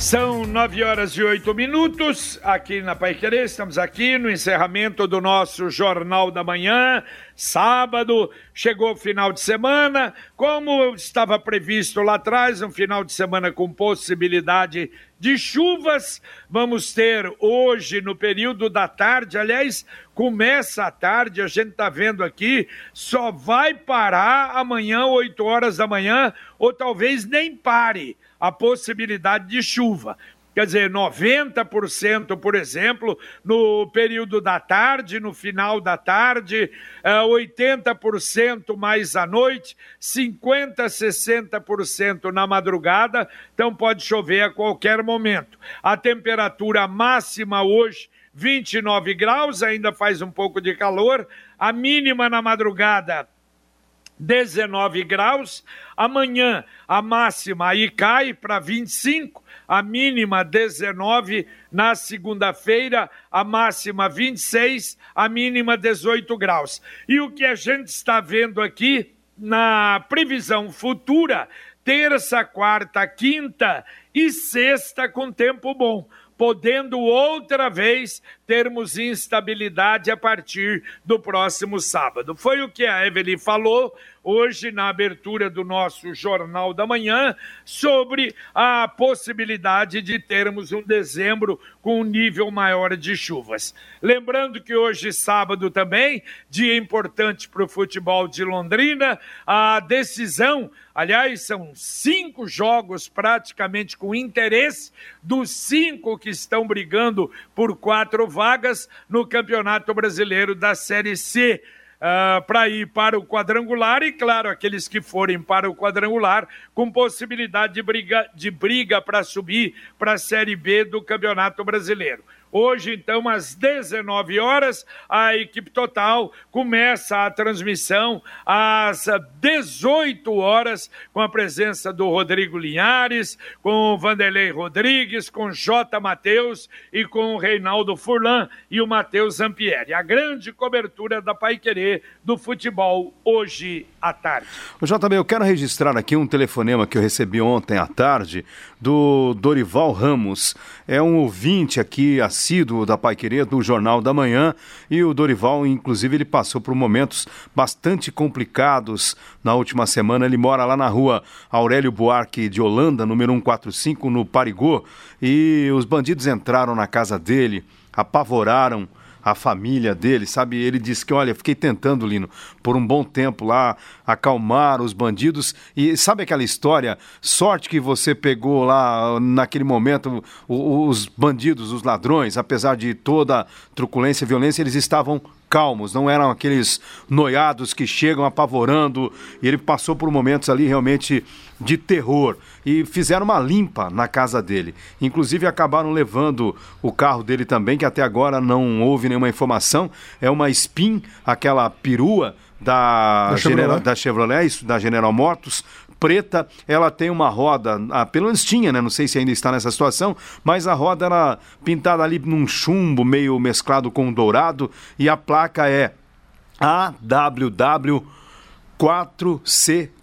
São nove horas e oito minutos aqui na Pai Querer. Estamos aqui no encerramento do nosso Jornal da Manhã, sábado. Chegou o final de semana, como estava previsto lá atrás, um final de semana com possibilidade de chuvas. Vamos ter hoje, no período da tarde, aliás, começa a tarde, a gente está vendo aqui, só vai parar amanhã, 8 horas da manhã, ou talvez nem pare a possibilidade de chuva. Quer dizer, 90%, por exemplo, no período da tarde, no final da tarde, 80% eh, mais à noite, 50%, 60% na madrugada, então pode chover a qualquer momento. A temperatura máxima hoje, 29 graus, ainda faz um pouco de calor, a mínima na madrugada, 19 graus. Amanhã a máxima aí cai para 25, a mínima 19. Na segunda-feira a máxima 26, a mínima 18 graus. E o que a gente está vendo aqui na previsão futura, terça, quarta, quinta e sexta com tempo bom podendo outra vez termos instabilidade a partir do próximo sábado. Foi o que a Evelyn falou hoje na abertura do nosso Jornal da Manhã sobre a possibilidade de termos um dezembro com um nível maior de chuvas. Lembrando que hoje, sábado também, dia importante para o futebol de Londrina, a decisão, aliás, são cinco jogos praticamente com interesse, dos cinco que estão brigando por quatro vagas no Campeonato Brasileiro da Série C uh, ah, para ir para o quadrangular e, claro, aqueles que forem para o quadrangular com possibilidade de briga, de briga para subir para a Série B do Campeonato Brasileiro. Hoje, então, às 19 horas, a equipe total começa a transmissão às 18 horas, com a presença do Rodrigo Linhares, com o Vanderlei Rodrigues, com J. Matheus e com o Reinaldo Furlan e o Matheus Zampieri. A grande cobertura da Pai Querer do futebol hoje à tarde. JB, eu quero registrar aqui um telefonema que eu recebi ontem à tarde do Dorival Ramos. É um ouvinte aqui assíduo da Pai Querer do Jornal da Manhã e o Dorival, inclusive, ele passou por momentos bastante complicados na última semana. Ele mora lá na rua Aurélio Buarque de Holanda, número 145, no Parigô, e os bandidos entraram na casa dele, apavoraram a família dele, sabe? Ele disse que, olha, fiquei tentando, Lino, por um bom tempo lá, acalmar os bandidos. E sabe aquela história? Sorte que você pegou lá naquele momento os bandidos, os ladrões, apesar de toda truculência e violência, eles estavam calmos, não eram aqueles noiados que chegam apavorando. E ele passou por momentos ali realmente de terror e fizeram uma limpa na casa dele. Inclusive acabaram levando o carro dele também, que até agora não houve nenhuma informação. É uma Spin, aquela perua da, Chevrolet, da, Chevrolet isso, da General Motors, preta, ela tem uma roda, ah, pelo menos tinha, né? Não sei se ainda está nessa situação, mas a roda era pintada ali num chumbo meio mesclado com dourado e a placa é AWW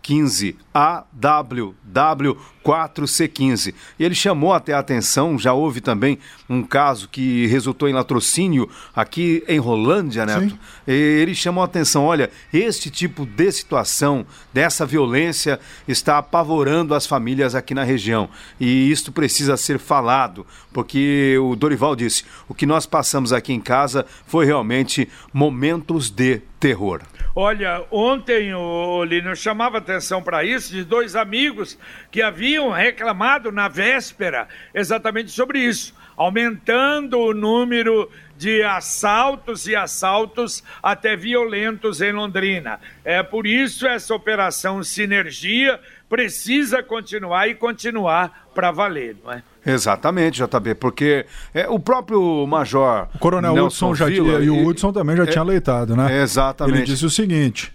4C15. AWW4C15. E ele chamou até a atenção, já houve também um caso que resultou em latrocínio aqui em Rolândia, Neto. Sim. Ele chamou a atenção, olha, este tipo de situação, dessa violência, está apavorando as famílias aqui na região. E isto precisa ser falado, porque o Dorival disse, o que nós passamos aqui em casa foi realmente momentos de terror. Olha, ontem o Lino chamava atenção para isso de dois amigos que haviam reclamado na véspera exatamente sobre isso, aumentando o número de assaltos e assaltos até violentos em Londrina. É por isso essa operação Sinergia precisa continuar e continuar para valer, não é? Exatamente, JB, porque é, o próprio Major. O Coronel Nelson Hudson já Villa, tinha, e o Hudson também já é, tinha leitado, né? Exatamente. Ele disse o seguinte: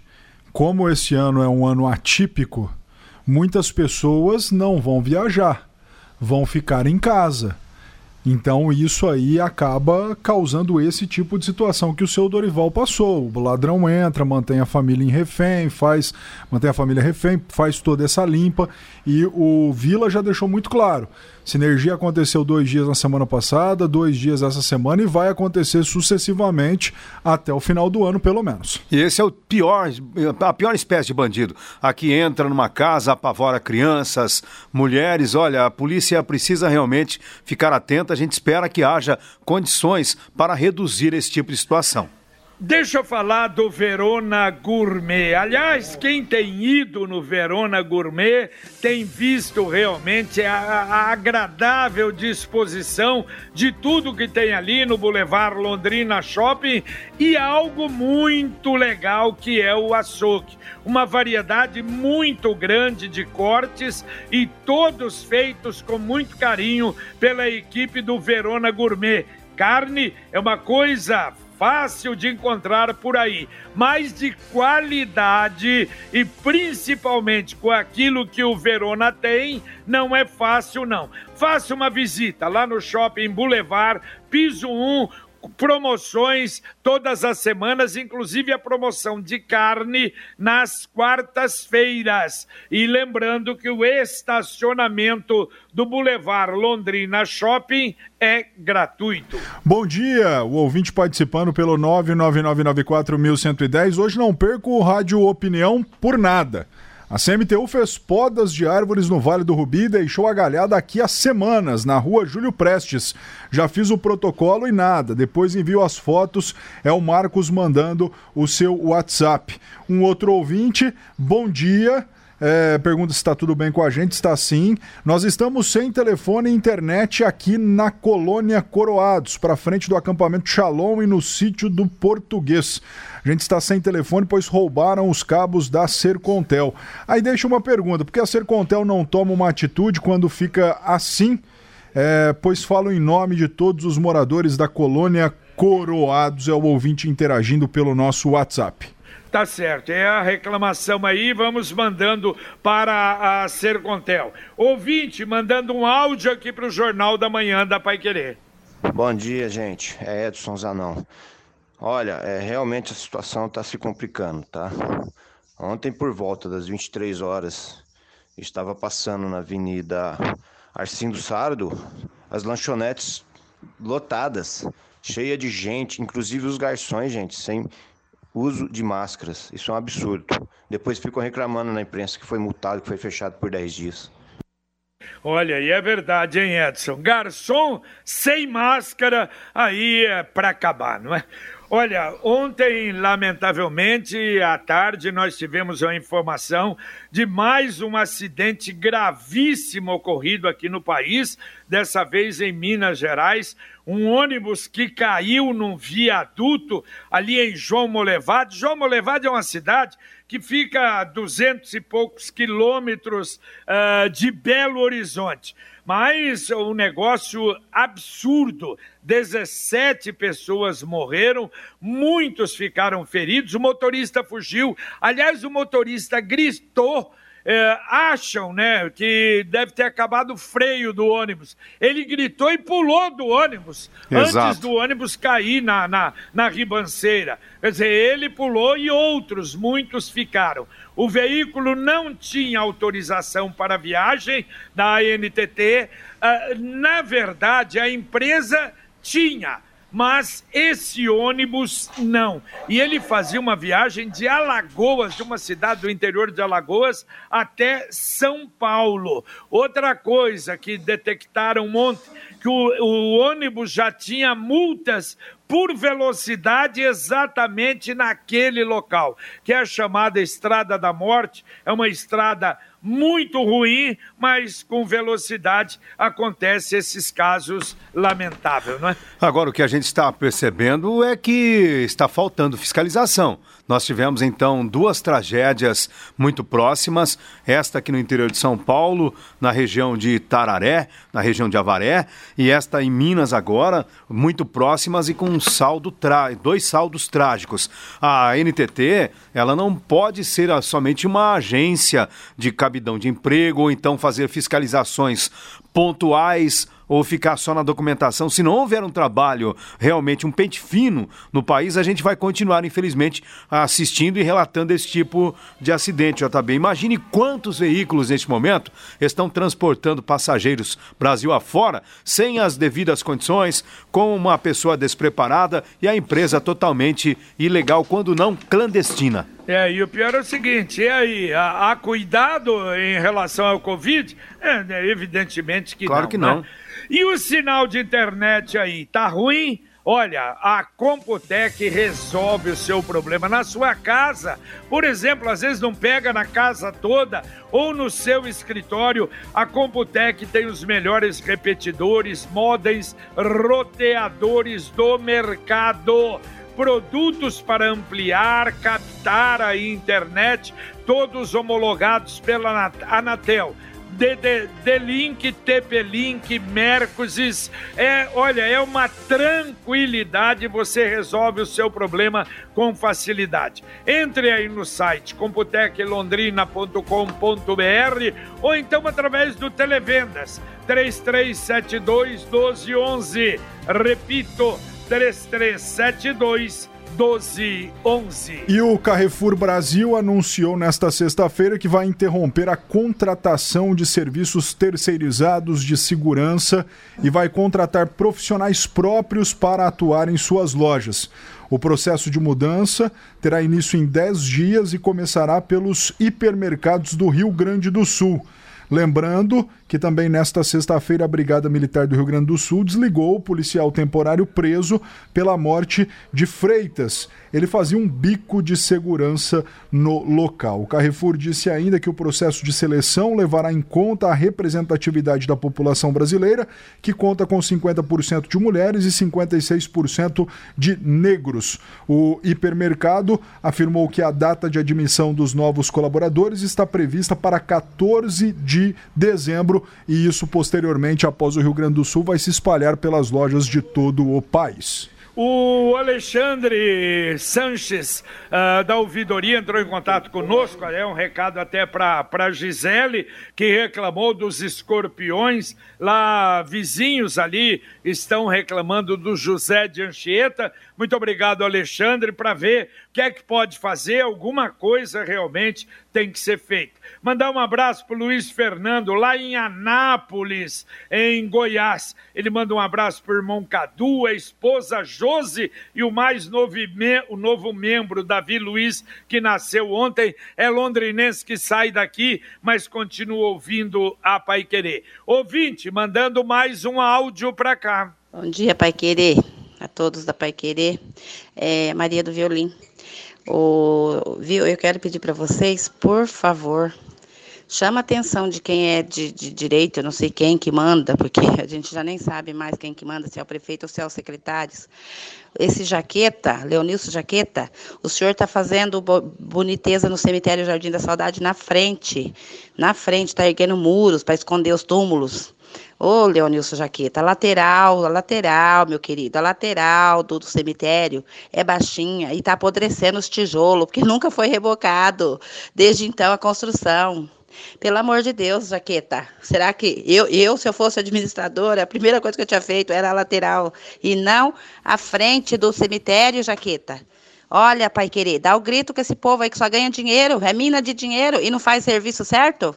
como esse ano é um ano atípico, muitas pessoas não vão viajar, vão ficar em casa. Então isso aí acaba causando esse tipo de situação que o seu Dorival passou. O ladrão entra, mantém a família em refém, faz, mantém a família refém, faz toda essa limpa e o Vila já deixou muito claro. Sinergia aconteceu dois dias na semana passada, dois dias essa semana e vai acontecer sucessivamente até o final do ano, pelo menos. E esse é o pior, a pior espécie de bandido. Aqui entra numa casa, apavora crianças, mulheres. Olha, a polícia precisa realmente ficar atenta. A gente espera que haja condições para reduzir esse tipo de situação. Deixa eu falar do Verona Gourmet. Aliás, quem tem ido no Verona Gourmet tem visto realmente a, a, agradável disposição de tudo que tem ali no Boulevard Londrina Shopping e algo muito legal que é o açougue. Uma variedade muito grande de cortes e todos feitos com muito carinho pela equipe do Verona Gourmet. Carne é uma coisa fácil de encontrar por aí, mas de qualidade e principalmente com aquilo que o Verona tem, não é fácil não. Faça uma visita lá no Shopping Boulevard, piso 1, promoções todas as semanas, inclusive a promoção de carne nas quartas-feiras. E lembrando que o estacionamento do Boulevard Londrina Shopping é gratuito. Bom dia, o ouvinte participando pelo 99994110. Hoje não perco o Rádio Opinião por nada. A CMTU fez podas de árvores no Vale do Rubi e deixou a galhada aqui há semanas, na rua Júlio Prestes. Já fiz o protocolo e nada. Depois envio as fotos. É o Marcos mandando o seu WhatsApp. Um outro ouvinte, bom dia. É, pergunta se está tudo bem com a gente. Está sim. Nós estamos sem telefone e internet aqui na colônia Coroados, para frente do acampamento Shalom e no sítio do Português. A gente está sem telefone, pois roubaram os cabos da Sercontel. Aí deixa uma pergunta: por que a Sercontel não toma uma atitude quando fica assim? É, pois falo em nome de todos os moradores da colônia Coroados, é o ouvinte interagindo pelo nosso WhatsApp. Tá certo, é a reclamação aí, vamos mandando para a Sercontel. Ouvinte, mandando um áudio aqui para o Jornal da Manhã da Pai Querer. Bom dia, gente. É Edson Zanão. Olha, é, realmente a situação está se complicando, tá? Ontem, por volta das 23 horas, estava passando na Avenida Arcindo Sardo as lanchonetes lotadas, cheia de gente, inclusive os garçons, gente, sem uso de máscaras. Isso é um absurdo. Depois ficam reclamando na imprensa que foi multado, que foi fechado por 10 dias. Olha, e é verdade, hein, Edson? Garçom sem máscara, aí é para acabar, não é? Olha, ontem, lamentavelmente, à tarde, nós tivemos a informação de mais um acidente gravíssimo ocorrido aqui no país, dessa vez em Minas Gerais. Um ônibus que caiu num viaduto ali em João Molevade. João Molevade é uma cidade que fica a duzentos e poucos quilômetros uh, de Belo Horizonte. Mas um negócio absurdo. 17 pessoas morreram, muitos ficaram feridos, o motorista fugiu. Aliás, o motorista gritou é, acham né, que deve ter acabado o freio do ônibus. Ele gritou e pulou do ônibus Exato. antes do ônibus cair na, na, na ribanceira. Quer dizer, ele pulou e outros, muitos ficaram. O veículo não tinha autorização para viagem da ANTT. Uh, na verdade, a empresa tinha mas esse ônibus não. E ele fazia uma viagem de Alagoas, de uma cidade do interior de Alagoas, até São Paulo. Outra coisa que detectaram ontem, que o, o ônibus já tinha multas por velocidade exatamente naquele local, que é a chamada Estrada da Morte, é uma estrada muito ruim, mas com velocidade acontece esses casos lamentáveis, não é? Agora o que a gente está percebendo é que está faltando fiscalização. Nós tivemos então duas tragédias muito próximas, esta aqui no interior de São Paulo, na região de Tararé, na região de Avaré, e esta em Minas agora, muito próximas e com um saldo dois saldos trágicos. A NTT, ela não pode ser somente uma agência de cabidão de emprego ou então fazer fiscalizações pontuais ou ficar só na documentação. Se não houver um trabalho realmente, um pente fino no país, a gente vai continuar, infelizmente, assistindo e relatando esse tipo de acidente, JB. Imagine quantos veículos neste momento estão transportando passageiros Brasil afora sem as devidas condições, com uma pessoa despreparada e a empresa totalmente ilegal, quando não clandestina. É, e o pior é o seguinte, e aí, há, cuidado em relação ao Covid? É, né, evidentemente que claro não. que não. Né? E o sinal de internet aí, tá ruim? Olha, a Computec resolve o seu problema na sua casa. Por exemplo, às vezes não pega na casa toda ou no seu escritório. A Computec tem os melhores repetidores, modems, roteadores do mercado produtos para ampliar, captar a internet, todos homologados pela Anatel. D-Link, TP-Link, Mercosis. É, olha, é uma tranquilidade, você resolve o seu problema com facilidade. Entre aí no site computeclondrina.com.br ou então através do Televendas 3372 1211. Repito, 3372 1211. E o Carrefour Brasil anunciou nesta sexta-feira que vai interromper a contratação de serviços terceirizados de segurança e vai contratar profissionais próprios para atuar em suas lojas. O processo de mudança terá início em 10 dias e começará pelos hipermercados do Rio Grande do Sul. Lembrando que também nesta sexta-feira a Brigada Militar do Rio Grande do Sul desligou o policial temporário preso pela morte de Freitas. Ele fazia um bico de segurança no local. O Carrefour disse ainda que o processo de seleção levará em conta a representatividade da população brasileira, que conta com 50% de mulheres e 56% de negros. O hipermercado afirmou que a data de admissão dos novos colaboradores está prevista para 14 de dezembro e isso posteriormente, após o Rio Grande do Sul, vai se espalhar pelas lojas de todo o país. O Alexandre Sanches, uh, da ouvidoria, entrou em contato conosco. É um recado até para Gisele, que reclamou dos escorpiões. Lá, vizinhos ali estão reclamando do José de Anchieta. Muito obrigado, Alexandre, para ver que é que pode fazer. Alguma coisa realmente tem que ser feita. Mandar um abraço para o Luiz Fernando, lá em Anápolis, em Goiás. Ele manda um abraço para o irmão Cadu, a esposa Josi e o mais novo, o novo membro, Davi Luiz, que nasceu ontem. É londrinense que sai daqui, mas continua ouvindo a Pai Querer. Ouvinte, mandando mais um áudio para cá. Bom dia, Pai Querer a todos da Pai Querer, é, Maria do Violim. O, viu, eu quero pedir para vocês, por favor, chama a atenção de quem é de, de, direito, eu não sei quem que manda, porque a gente já nem sabe mais quem que manda, se é o prefeito ou se é os secretários. Esse Jaqueta, Leonilson Jaqueta, o senhor está fazendo boniteza no cemitério Jardim da Saudade na frente, na frente, está erguendo muros para esconder os túmulos. Ô, Leonilson Jaqueta, a lateral, a lateral, meu querido, a lateral do, do cemitério é baixinha e está apodrecendo os tijolos, porque nunca foi rebocado desde então a construção. Pelo amor de Deus, Jaqueta, será que eu, eu, se eu fosse administradora, a primeira coisa que eu tinha feito era a lateral e não a frente do cemitério, Jaqueta? Olha, pai querer, dá o grito que esse povo aí que só ganha dinheiro, é mina de dinheiro e não faz serviço certo?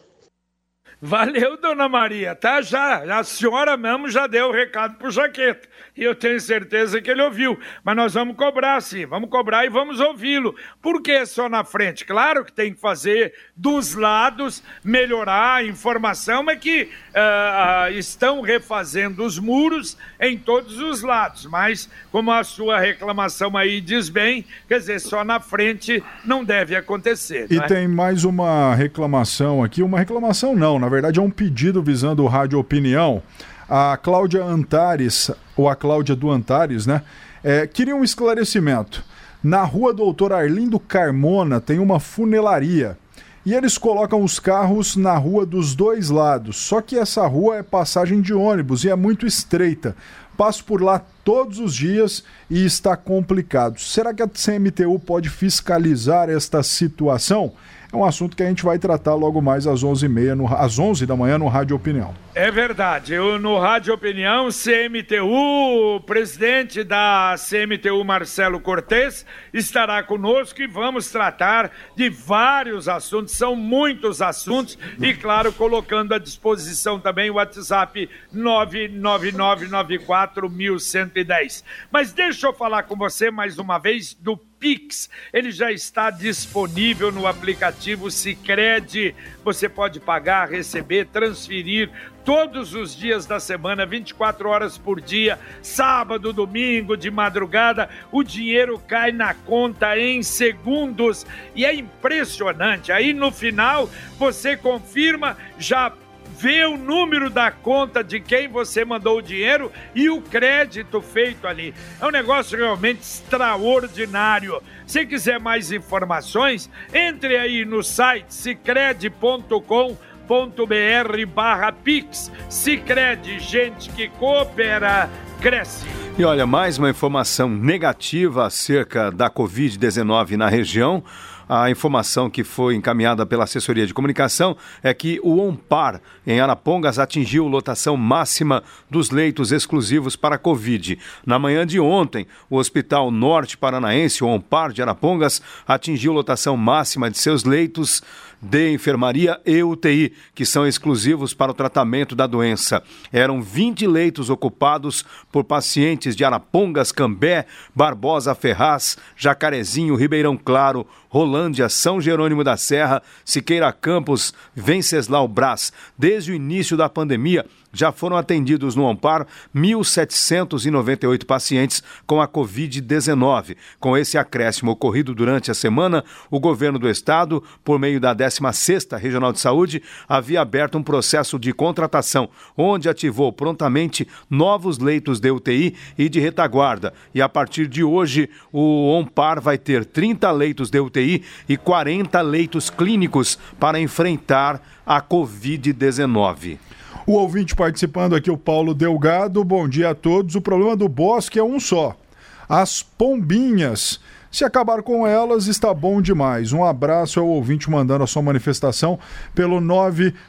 Valeu, dona Maria, tá? Já, a senhora mesmo já deu o recado pro Jaqueta. E eu tenho certeza que ele ouviu. Mas nós vamos cobrar, sim, vamos cobrar e vamos ouvi-lo. Por que só na frente? Claro que tem que fazer dos lados, melhorar a informação, é que uh, uh, estão refazendo os muros em todos os lados. Mas, como a sua reclamação aí diz bem, quer dizer, só na frente não deve acontecer. E é? tem mais uma reclamação aqui, uma reclamação não, na verdade é um pedido visando o Rádio Opinião. A Cláudia Antares, ou a Cláudia do Antares, né? É, queria um esclarecimento. Na rua Doutor Arlindo Carmona tem uma funelaria. E eles colocam os carros na rua dos dois lados. Só que essa rua é passagem de ônibus e é muito estreita. Passo por lá todos os dias e está complicado. Será que a CMTU pode fiscalizar esta situação? É um assunto que a gente vai tratar logo mais às 11h30, no, às 11 da manhã no Rádio Opinião. É verdade. Eu, no Rádio Opinião, CMTU, o presidente da CMTU, Marcelo Cortes, estará conosco e vamos tratar de vários assuntos. São muitos assuntos e, claro, colocando à disposição também o WhatsApp 999941110. Mas deixa eu falar com você mais uma vez do Pix. Ele já está disponível no aplicativo Sicredi. Você pode pagar, receber, transferir todos os dias da semana, 24 horas por dia, sábado, domingo, de madrugada, o dinheiro cai na conta em segundos e é impressionante. Aí no final você confirma, já vê o número da conta de quem você mandou o dinheiro e o crédito feito ali. É um negócio realmente extraordinário. Se quiser mais informações, entre aí no site cicred.com.br barra Pix. Cicred, gente que coopera, cresce. E olha, mais uma informação negativa acerca da Covid-19 na região. A informação que foi encaminhada pela assessoria de comunicação é que o OMPAR em Arapongas atingiu lotação máxima dos leitos exclusivos para Covid. Na manhã de ontem, o Hospital Norte Paranaense, o OMPAR de Arapongas, atingiu lotação máxima de seus leitos de enfermaria e UTI, que são exclusivos para o tratamento da doença. Eram 20 leitos ocupados por pacientes de Arapongas, Cambé, Barbosa, Ferraz, Jacarezinho, Ribeirão Claro, Rolândia, São Jerônimo da Serra, Siqueira Campos, Venceslau Brás. Desde o início da pandemia, já foram atendidos no Amparo 1.798 pacientes com a Covid-19. Com esse acréscimo ocorrido durante a semana, o governo do estado, por meio da 16ª Regional de Saúde, havia aberto um processo de contratação, onde ativou prontamente novos leitos de UTI e de retaguarda. E a partir de hoje, o OMPAR vai ter 30 leitos de UTI e 40 leitos clínicos para enfrentar a Covid-19. O ouvinte participando aqui, o Paulo Delgado. Bom dia a todos. O problema do bosque é um só: as pombinhas. Se acabar com elas, está bom demais. Um abraço ao ouvinte mandando a sua manifestação pelo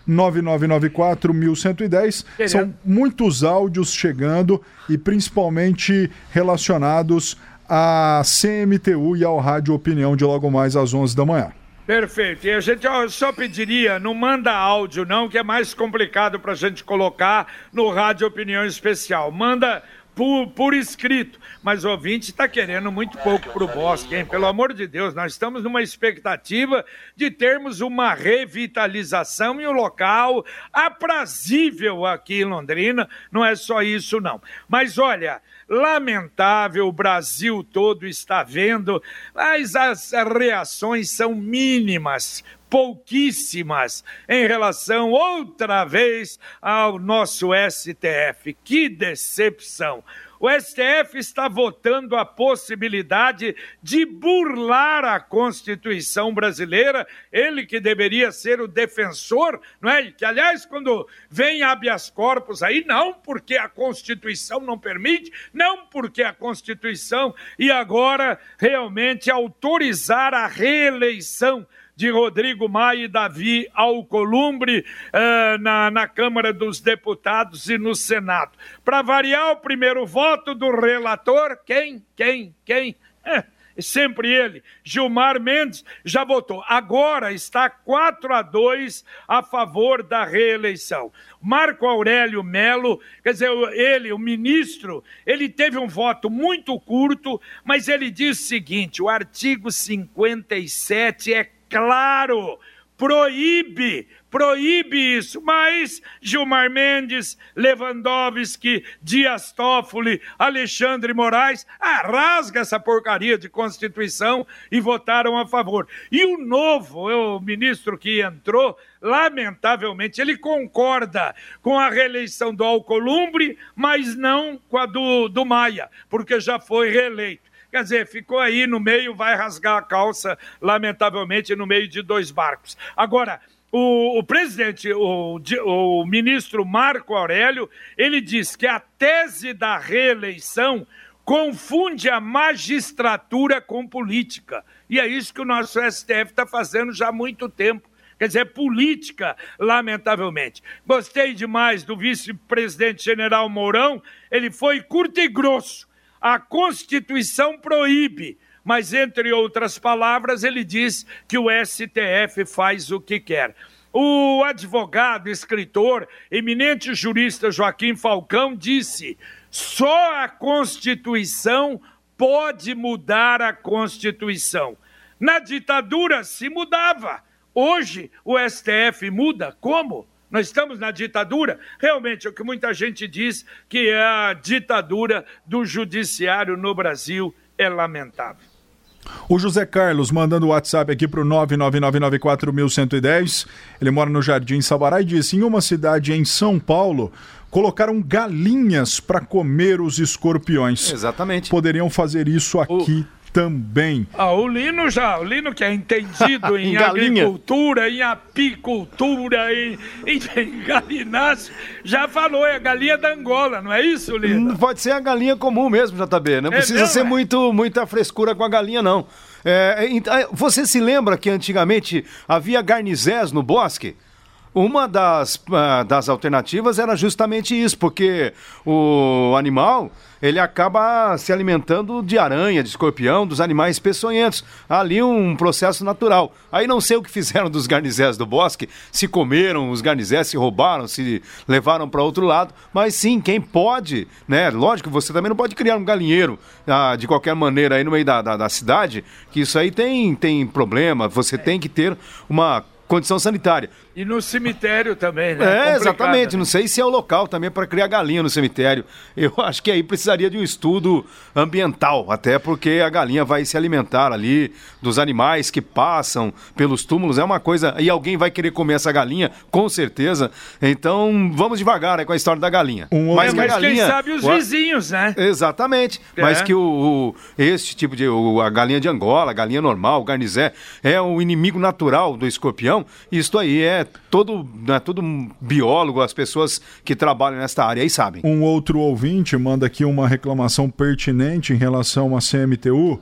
99994-1110. São muitos áudios chegando e principalmente relacionados à CMTU e ao Rádio Opinião de logo mais às 11 da manhã. Perfeito. E a gente só pediria, não manda áudio não, que é mais complicado para a gente colocar no Rádio Opinião Especial. Manda por, por escrito. Mas o ouvinte está querendo muito pouco para o Bosque, hein? Pelo amor de Deus, nós estamos numa expectativa de termos uma revitalização em um local aprazível aqui em Londrina. Não é só isso, não. Mas olha, lamentável, o Brasil todo está vendo, mas as reações são mínimas, pouquíssimas em relação outra vez ao nosso STF. Que decepção! O STF está votando a possibilidade de burlar a Constituição brasileira, ele que deveria ser o defensor, não é? Que, aliás, quando vem habeas corpus aí, não porque a Constituição não permite, não porque a Constituição, e agora realmente autorizar a reeleição de Rodrigo Maia e Davi Alcolumbre uh, na, na Câmara dos Deputados e no Senado. Para variar o primeiro voto do relator, quem? Quem? Quem? É, sempre ele, Gilmar Mendes, já votou. Agora está 4 a 2 a favor da reeleição. Marco Aurélio Melo, quer dizer, ele, o ministro, ele teve um voto muito curto, mas ele diz o seguinte: o artigo 57 é claro proíbe, proíbe isso. Mas Gilmar Mendes, Lewandowski, Dias Toffoli, Alexandre Moraes, ah, rasga essa porcaria de Constituição e votaram a favor. E o novo, o ministro que entrou, lamentavelmente, ele concorda com a reeleição do Alcolumbre, mas não com a do, do Maia, porque já foi reeleito. Quer dizer, ficou aí no meio, vai rasgar a calça, lamentavelmente, no meio de dois barcos. Agora, o, o, presidente, o, o, ministro Marco Aurélio, ele diz que a tese da reeleição confunde a magistratura com política. E é isso que o nosso STF está fazendo já há muito tempo. Quer dizer, política, lamentavelmente. Gostei demais do vice-presidente general Mourão, ele foi curto e grosso a Constituição proíbe, mas, entre outras palavras, ele diz que o STF faz o que quer. O advogado, escritor, eminente jurista Joaquim Falcão disse: só a Constituição pode mudar a Constituição. Na ditadura se mudava. Hoje o STF muda. Como? Nós estamos na ditadura? Realmente, é o que muita gente diz que é a ditadura do judiciário no Brasil é lamentável. O José Carlos mandando o WhatsApp aqui para o 999941110. Ele mora no Jardim Sabará e disse: em uma cidade em São Paulo, colocaram galinhas para comer os escorpiões. Exatamente. Poderiam fazer isso aqui o também. Ah, o Lino já, o Lino que é entendido em, em agricultura, em apicultura, em, em, em já falou, é a galinha da Angola, não é isso, Lino? Pode ser a galinha comum mesmo, JB, não é precisa mesmo, ser é? muito, muita frescura com a galinha, não. É, é você se lembra que antigamente havia garnizés no bosque? Uma das, uh, das alternativas era justamente isso, porque o animal ele acaba se alimentando de aranha, de escorpião, dos animais peçonhentos. Ali um processo natural. Aí não sei o que fizeram dos garnizés do bosque, se comeram os garnizés, se roubaram, se levaram para outro lado, mas sim, quem pode, né? Lógico, você também não pode criar um galinheiro ah, de qualquer maneira aí no meio da, da, da cidade, que isso aí tem, tem problema, você tem que ter uma condição sanitária. E no cemitério também, né? É, exatamente. Né? Não sei se é o local também para criar galinha no cemitério. Eu acho que aí precisaria de um estudo ambiental, até porque a galinha vai se alimentar ali dos animais que passam pelos túmulos. É uma coisa. E alguém vai querer comer essa galinha, com certeza. Então, vamos devagar aí com a história da galinha. Um mas, mas galinha, quem sabe os vizinhos, né? Exatamente. É. Mas que o, o, esse tipo de. O, a galinha de Angola, a galinha normal, o garnizé, é o inimigo natural do escorpião. Isto aí é todo, né, todo biólogo, as pessoas que trabalham nesta área aí sabem. Um outro ouvinte manda aqui uma reclamação pertinente em relação à CMTU.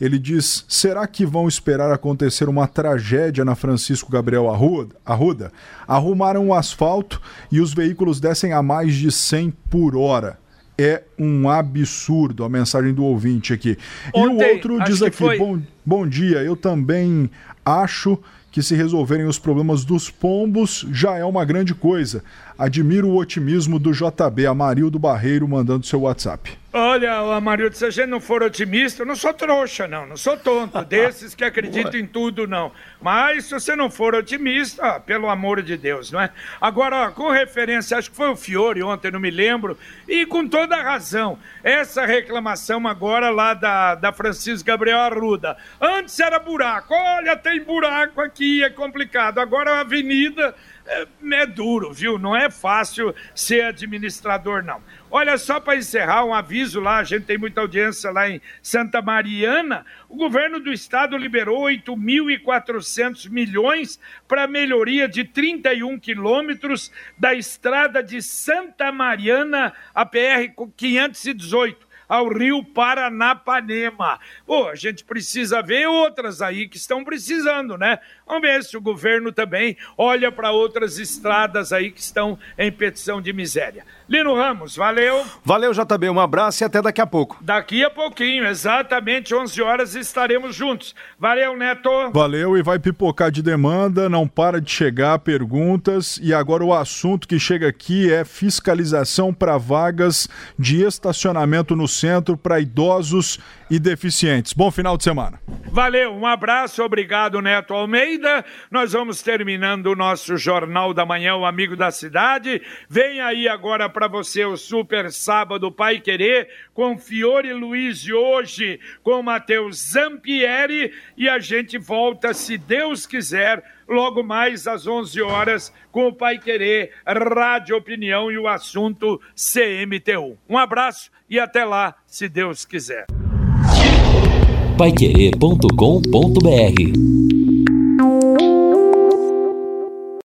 Ele diz: será que vão esperar acontecer uma tragédia na Francisco Gabriel Arruda? Arruda? Arrumaram o asfalto e os veículos descem a mais de 100 por hora. É um absurdo a mensagem do ouvinte aqui. Ontem, e o outro diz aqui: foi... bom, bom dia, eu também acho que se resolverem os problemas dos pombos já é uma grande coisa. Admiro o otimismo do JB, Amarildo Barreiro, mandando seu WhatsApp. Olha, Amarildo, se a gente não for otimista, eu não sou trouxa, não, não sou tonto, desses que acreditam em tudo, não. Mas se você não for otimista, pelo amor de Deus, não é? Agora, com referência, acho que foi o Fiore ontem, não me lembro, e com toda a razão, essa reclamação agora lá da, da Francisco Gabriel Arruda. Antes era buraco, olha, tem buraco aqui, é complicado. Agora a avenida é, é duro, viu? Não é fácil ser administrador, não. Olha, só para encerrar, um aviso lá, a gente tem muita audiência lá em Santa Mariana. O governo do estado liberou 8.400 milhões para melhoria de 31 quilômetros da estrada de Santa Mariana, a PR 518 ao rio Paranapanema. Pô, a gente precisa ver outras aí que estão precisando, né? Vamos ver se o governo também olha para outras estradas aí que estão em petição de miséria. Lino Ramos, valeu. Valeu, JB, um abraço e até daqui a pouco. Daqui a pouquinho, exatamente 11 horas estaremos juntos. Valeu, Neto. Valeu e vai pipocar de demanda, não para de chegar perguntas e agora o assunto que chega aqui é fiscalização para vagas de estacionamento no centro para idosos e deficientes. Bom final de semana. Valeu, um abraço, obrigado, Neto Almeida. Nós vamos terminando o nosso Jornal da Manhã, o Amigo da Cidade. Vem aí agora para você o Super Sábado Pai Querer com Fiore Luiz hoje, com Matheus Zampieri e a gente volta, se Deus quiser, logo mais às 11 horas com o Pai Querer, Rádio Opinião e o assunto CMTU. Um abraço e até lá, se Deus quiser. Paiquerê.com.br